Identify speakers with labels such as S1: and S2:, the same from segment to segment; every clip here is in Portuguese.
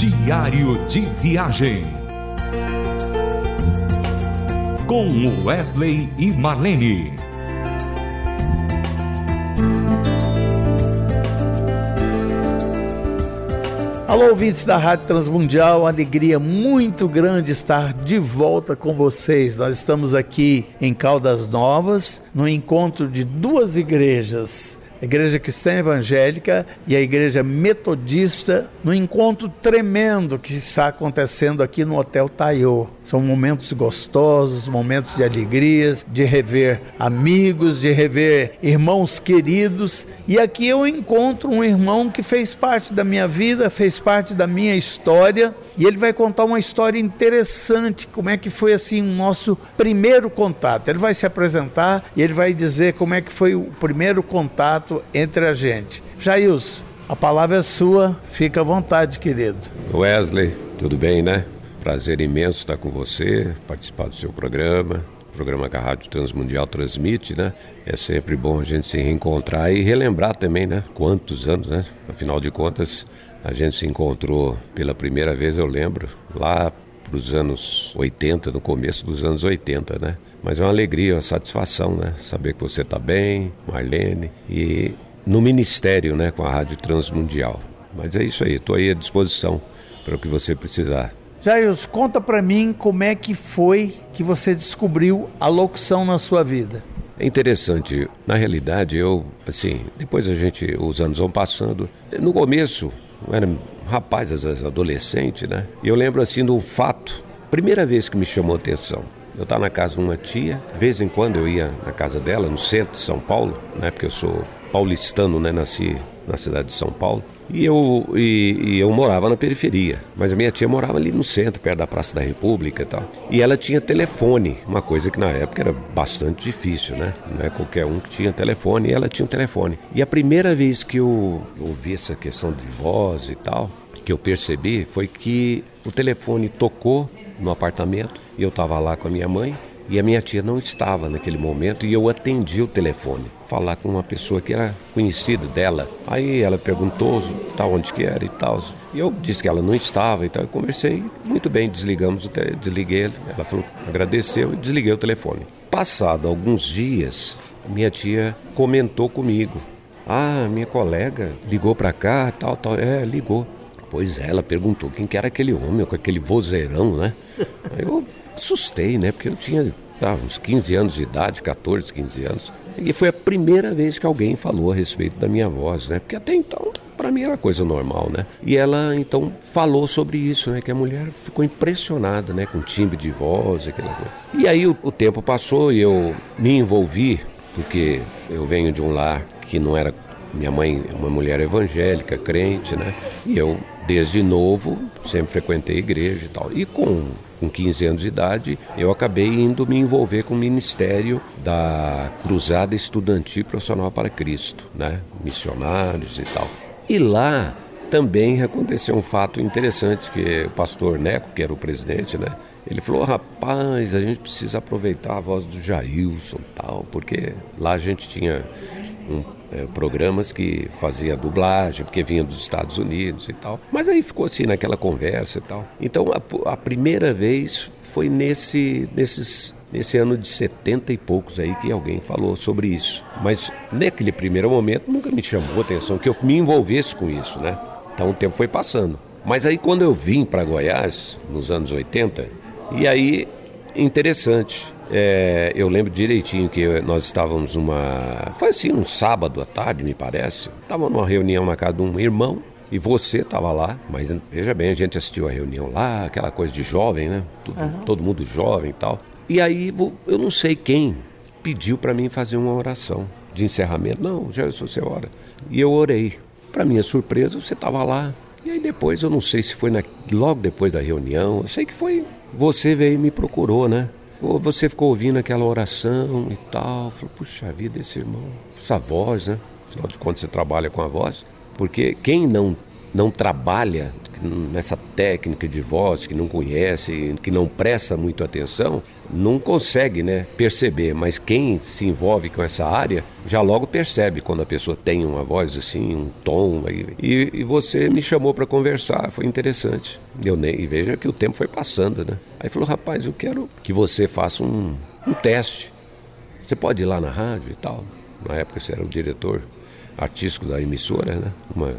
S1: Diário de Viagem. Com Wesley e Marlene.
S2: Alô, ouvintes da Rádio Transmundial, alegria muito grande estar de volta com vocês. Nós estamos aqui em Caldas Novas, no encontro de duas igrejas a Igreja Cristã Evangélica e a Igreja Metodista, no encontro tremendo que está acontecendo aqui no Hotel Taiô. São momentos gostosos, momentos de alegrias, de rever amigos, de rever irmãos queridos. E aqui eu encontro um irmão que fez parte da minha vida, fez parte da minha história e ele vai contar uma história interessante, como é que foi assim o nosso primeiro contato. Ele vai se apresentar e ele vai dizer como é que foi o primeiro contato entre a gente. Jailson, a palavra é sua, fica à vontade, querido.
S3: Wesley, tudo bem, né? Prazer imenso estar com você, participar do seu programa, programa que a Rádio Transmundial transmite, né? É sempre bom a gente se reencontrar e relembrar também, né? Quantos anos, né? Afinal de contas, a gente se encontrou pela primeira vez, eu lembro, lá para os anos 80, no começo dos anos 80, né? Mas é uma alegria, uma satisfação, né? Saber que você está bem, Marlene, e no ministério, né, com a Rádio Transmundial. Mas é isso aí, estou aí à disposição para o que você precisar.
S2: Jair, conta para mim como é que foi que você descobriu a locução na sua vida.
S3: É interessante, na realidade eu, assim, depois a gente, os anos vão passando. No começo eu era rapaz, às vezes adolescente, né? E eu lembro assim um fato, primeira vez que me chamou a atenção. Eu estava na casa de uma tia, de vez em quando eu ia na casa dela, no centro de São Paulo, né? Porque eu sou paulistano, né? Nasci na cidade de São Paulo. E eu, e, e, eu morava na periferia, mas a minha tia morava ali no centro, perto da Praça da República e tal. E ela tinha telefone, uma coisa que na época era bastante difícil, né? Não é qualquer um que tinha telefone, e ela tinha um telefone. E a primeira vez que eu ouvi essa questão de voz e tal, que eu percebi foi que o telefone tocou no apartamento e eu estava lá com a minha mãe e a minha tia não estava naquele momento e eu atendi o telefone, falar com uma pessoa que era conhecida dela. Aí ela perguntou tal onde que era e tal. E eu disse que ela não estava e tal. Eu conversei muito bem, desligamos desliguei. Ela falou, agradeceu e desliguei o telefone. Passado alguns dias, minha tia comentou comigo. Ah, minha colega ligou para cá, tal, tal. É, ligou. Pois é, ela perguntou quem que era aquele homem com aquele vozeirão, né? Aí eu assustei, né? Porque eu tinha tá, uns 15 anos de idade, 14, 15 anos. E foi a primeira vez que alguém falou a respeito da minha voz, né? Porque até então, para mim era coisa normal, né? E ela então falou sobre isso, né? Que a mulher ficou impressionada, né? Com o timbre de voz, aquela coisa. E aí o, o tempo passou e eu me envolvi, porque eu venho de um lar que não era minha mãe é uma mulher evangélica, crente, né? E eu, desde novo, sempre frequentei igreja e tal. E com, com 15 anos de idade, eu acabei indo me envolver com o ministério da Cruzada Estudantil Profissional para Cristo, né? Missionários e tal. E lá também aconteceu um fato interessante que o pastor Neco, que era o presidente, né? Ele falou, rapaz, a gente precisa aproveitar a voz do Jailson tal, porque lá a gente tinha um é, programas que fazia dublagem, porque vinha dos Estados Unidos e tal. Mas aí ficou assim naquela conversa e tal. Então a, a primeira vez foi nesse, nesses, nesse ano de 70 e poucos aí que alguém falou sobre isso. Mas naquele primeiro momento nunca me chamou a atenção que eu me envolvesse com isso, né? Então o tempo foi passando. Mas aí quando eu vim para Goiás, nos anos 80, e aí, interessante, é, eu lembro direitinho que nós estávamos numa. Foi assim, um sábado à tarde, me parece. Estava numa reunião na casa de um irmão e você estava lá, mas veja bem, a gente assistiu a reunião lá, aquela coisa de jovem, né? Tudo, uhum. Todo mundo jovem e tal. E aí, eu não sei quem pediu para mim fazer uma oração de encerramento. Não, já sou você ora. E eu orei. Para minha surpresa, você estava lá. E aí depois, eu não sei se foi na, logo depois da reunião, eu sei que foi. Você veio e me procurou, né? Ou você ficou ouvindo aquela oração e tal, falou, puxa vida, esse irmão, essa voz, né? Afinal de contas, você trabalha com a voz. Porque quem não não trabalha nessa técnica de voz, que não conhece, que não presta muito atenção, não consegue né, perceber. Mas quem se envolve com essa área já logo percebe quando a pessoa tem uma voz assim, um tom. E, e você me chamou para conversar, foi interessante. Eu nem, e veja que o tempo foi passando, né? Aí falou, rapaz, eu quero que você faça um, um teste. Você pode ir lá na rádio e tal. Na época você era o diretor artístico da emissora, né? Uma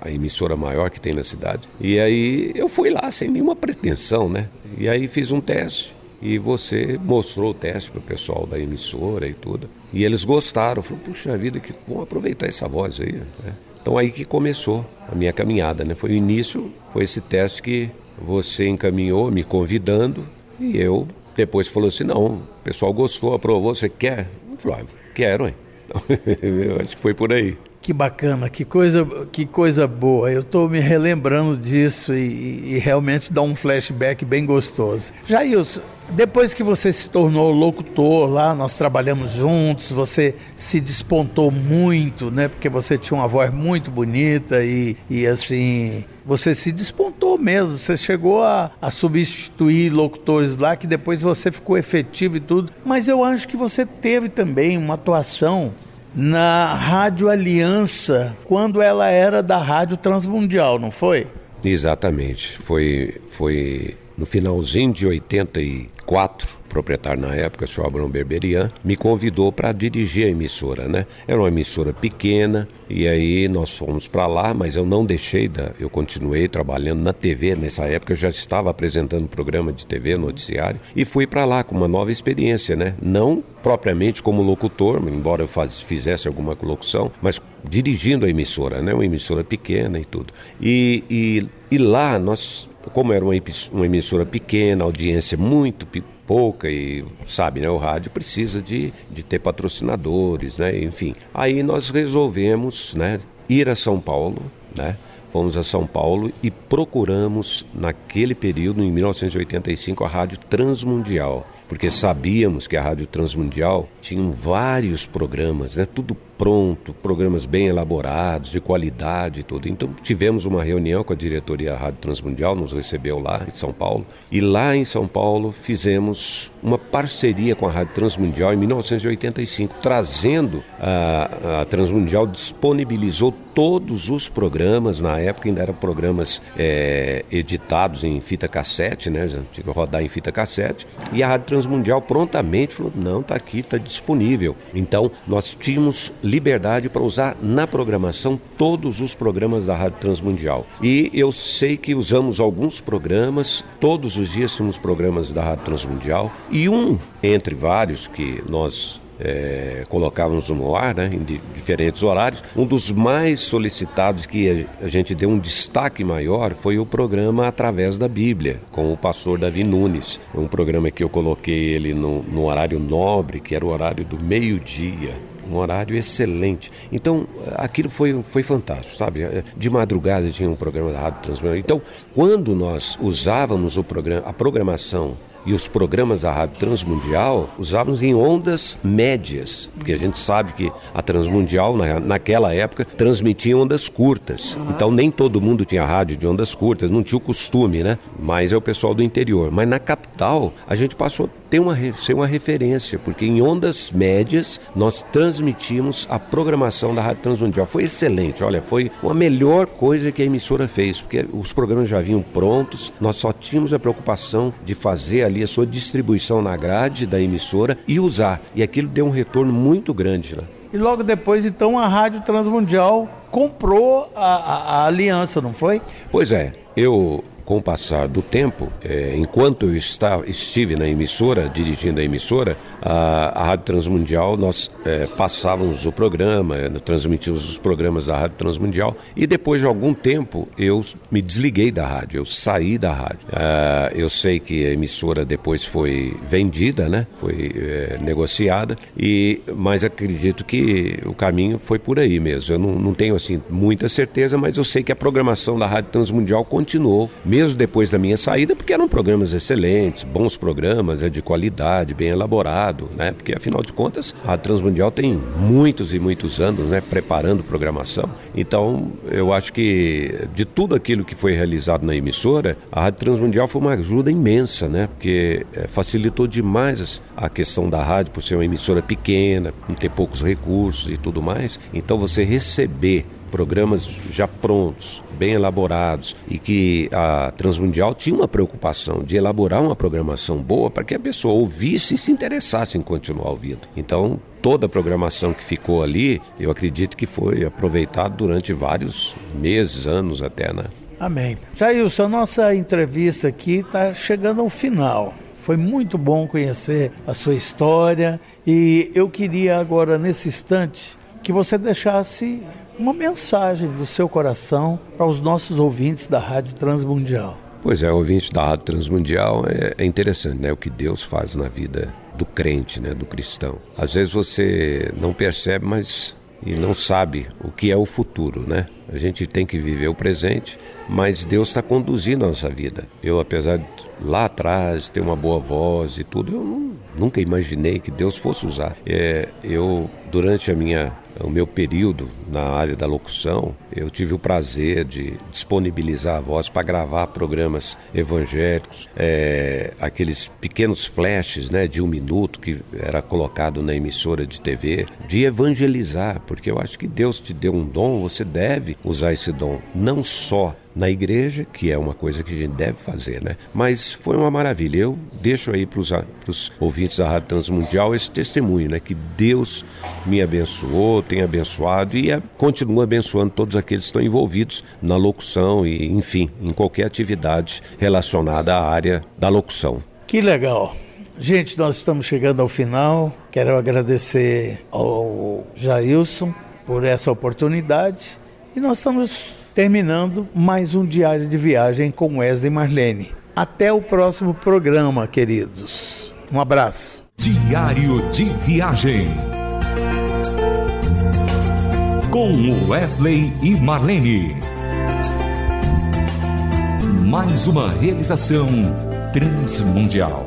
S3: a emissora maior que tem na cidade. E aí eu fui lá sem nenhuma pretensão, né? E aí fiz um teste. E você mostrou o teste para o pessoal da emissora e tudo. E eles gostaram. Falou, puxa vida, que bom aproveitar essa voz aí. Né? Então aí que começou a minha caminhada, né? Foi o início, foi esse teste que você encaminhou, me convidando. E eu depois falou assim, não, o pessoal gostou, aprovou, você quer? Eu falei, ah, quero, hein? Então, eu acho que foi por aí.
S2: Que bacana, que coisa, que coisa boa. Eu estou me relembrando disso e, e, realmente dá um flashback bem gostoso. Jailson, depois que você se tornou locutor lá, nós trabalhamos juntos, você se despontou muito, né? Porque você tinha uma voz muito bonita e, e assim, você se despontou mesmo. Você chegou a, a substituir locutores lá, que depois você ficou efetivo e tudo. Mas eu acho que você teve também uma atuação na Rádio Aliança, quando ela era da Rádio Transmundial, não foi?
S3: Exatamente. Foi, foi no finalzinho de 84, o proprietário na época, o senhor Abrão Berberian, me convidou para dirigir a emissora, né? Era uma emissora pequena e aí nós fomos para lá, mas eu não deixei da, eu continuei trabalhando na TV nessa época, eu já estava apresentando programa de TV, noticiário e fui para lá com uma nova experiência, né? Não propriamente como locutor, embora eu faz, fizesse alguma locução, mas dirigindo a emissora, né? Uma emissora pequena e tudo. E, e, e lá nós como era uma, uma emissora pequena, audiência muito pouca e sabe, né, o rádio precisa de, de ter patrocinadores, né, enfim. Aí nós resolvemos, né, ir a São Paulo, né, fomos a São Paulo e procuramos naquele período, em 1985, a Rádio Transmundial, porque sabíamos que a Rádio Transmundial tinha vários programas, né, tudo pronto, programas bem elaborados, de qualidade e tudo. Então tivemos uma reunião com a diretoria da Rádio Transmundial, nos recebeu lá em São Paulo. E lá em São Paulo fizemos uma parceria com a Rádio Transmundial em 1985, trazendo a, a Transmundial disponibilizou todos os programas, na época ainda eram programas é, editados em fita cassete, né? Tinha que rodar em fita cassete. E a Rádio Transmundial prontamente falou: não, está aqui, está disponível. Então nós tínhamos liberdade para usar na programação todos os programas da Rádio Transmundial. E eu sei que usamos alguns programas, todos os dias temos programas da Rádio Transmundial, e um entre vários que nós é, colocávamos no ar, né, em diferentes horários. Um dos mais solicitados que a gente deu um destaque maior foi o programa Através da Bíblia, com o pastor Davi Nunes. Um programa que eu coloquei ele no, no horário nobre, que era o horário do meio-dia um horário excelente. Então, aquilo foi, foi fantástico, sabe? De madrugada tinha um programa da Rádio. Então, quando nós usávamos o programa, a programação e os programas da Rádio Transmundial usávamos em ondas médias, porque a gente sabe que a Transmundial, na, naquela época, transmitia ondas curtas. Então nem todo mundo tinha rádio de ondas curtas, não tinha o costume, né? Mas é o pessoal do interior. Mas na capital, a gente passou ter uma, ser uma referência, porque em ondas médias nós transmitimos a programação da Rádio Transmundial. Foi excelente, olha, foi a melhor coisa que a emissora fez, porque os programas já vinham prontos, nós só tínhamos a preocupação de fazer ali a sua distribuição na grade da emissora e usar. E aquilo deu um retorno muito grande lá.
S2: E logo depois, então, a Rádio Transmundial comprou a, a, a aliança, não foi?
S3: Pois é. Eu com o passar do tempo, é, enquanto eu estava, estive na emissora, dirigindo a emissora, a, a Rádio Transmundial, nós é, passávamos o programa, é, transmitíamos os programas da Rádio Transmundial e depois de algum tempo eu me desliguei da rádio, eu saí da rádio. Ah, eu sei que a emissora depois foi vendida, né? foi é, negociada, e, mas acredito que o caminho foi por aí mesmo. Eu não, não tenho assim muita certeza, mas eu sei que a programação da Rádio Transmundial continuou, mesmo mesmo depois da minha saída, porque eram programas excelentes, bons programas, é de qualidade, bem elaborado, né? Porque afinal de contas, a Transmundial tem muitos e muitos anos, né, preparando programação. Então, eu acho que de tudo aquilo que foi realizado na emissora, a Rádio Transmundial foi uma ajuda imensa, né? Porque é, facilitou demais a questão da rádio por ser uma emissora pequena, não ter poucos recursos e tudo mais. Então, você receber programas já prontos, bem elaborados e que a Transmundial tinha uma preocupação de elaborar uma programação boa para que a pessoa ouvisse e se interessasse em continuar ouvindo. Então, toda a programação que ficou ali, eu acredito que foi aproveitado durante vários meses, anos até, né?
S2: Amém. Jailson, nossa entrevista aqui está chegando ao final. Foi muito bom conhecer a sua história e eu queria agora, nesse instante, que você deixasse uma mensagem do seu coração para os nossos ouvintes da Rádio Transmundial.
S3: Pois é, ouvinte da Rádio Transmundial é, é interessante, né? O que Deus faz na vida do crente, né? Do cristão. Às vezes você não percebe, mas e não sabe o que é o futuro, né? A gente tem que viver o presente, mas Deus está conduzindo a nossa vida. Eu, apesar de lá atrás ter uma boa voz e tudo, eu nunca imaginei que Deus fosse usar. É, eu, durante a minha o meu período na área da locução, eu tive o prazer de disponibilizar a voz para gravar programas evangélicos, é, aqueles pequenos flashes né, de um minuto que era colocado na emissora de TV, de evangelizar, porque eu acho que Deus te deu um dom, você deve usar esse dom, não só na igreja, que é uma coisa que a gente deve fazer, né? Mas foi uma maravilha. Eu deixo aí para os ouvintes da Rádio Transmundial esse testemunho, né? Que Deus me abençoou, tem abençoado e é, continua abençoando todos aqueles que estão envolvidos na locução e, enfim, em qualquer atividade relacionada à área da locução.
S2: Que legal. Gente, nós estamos chegando ao final. Quero agradecer ao Jailson por essa oportunidade. E nós estamos terminando mais um diário de viagem com Wesley Marlene. Até o próximo programa, queridos. Um abraço.
S1: Diário de viagem com Wesley e Marlene. Mais uma realização transmundial.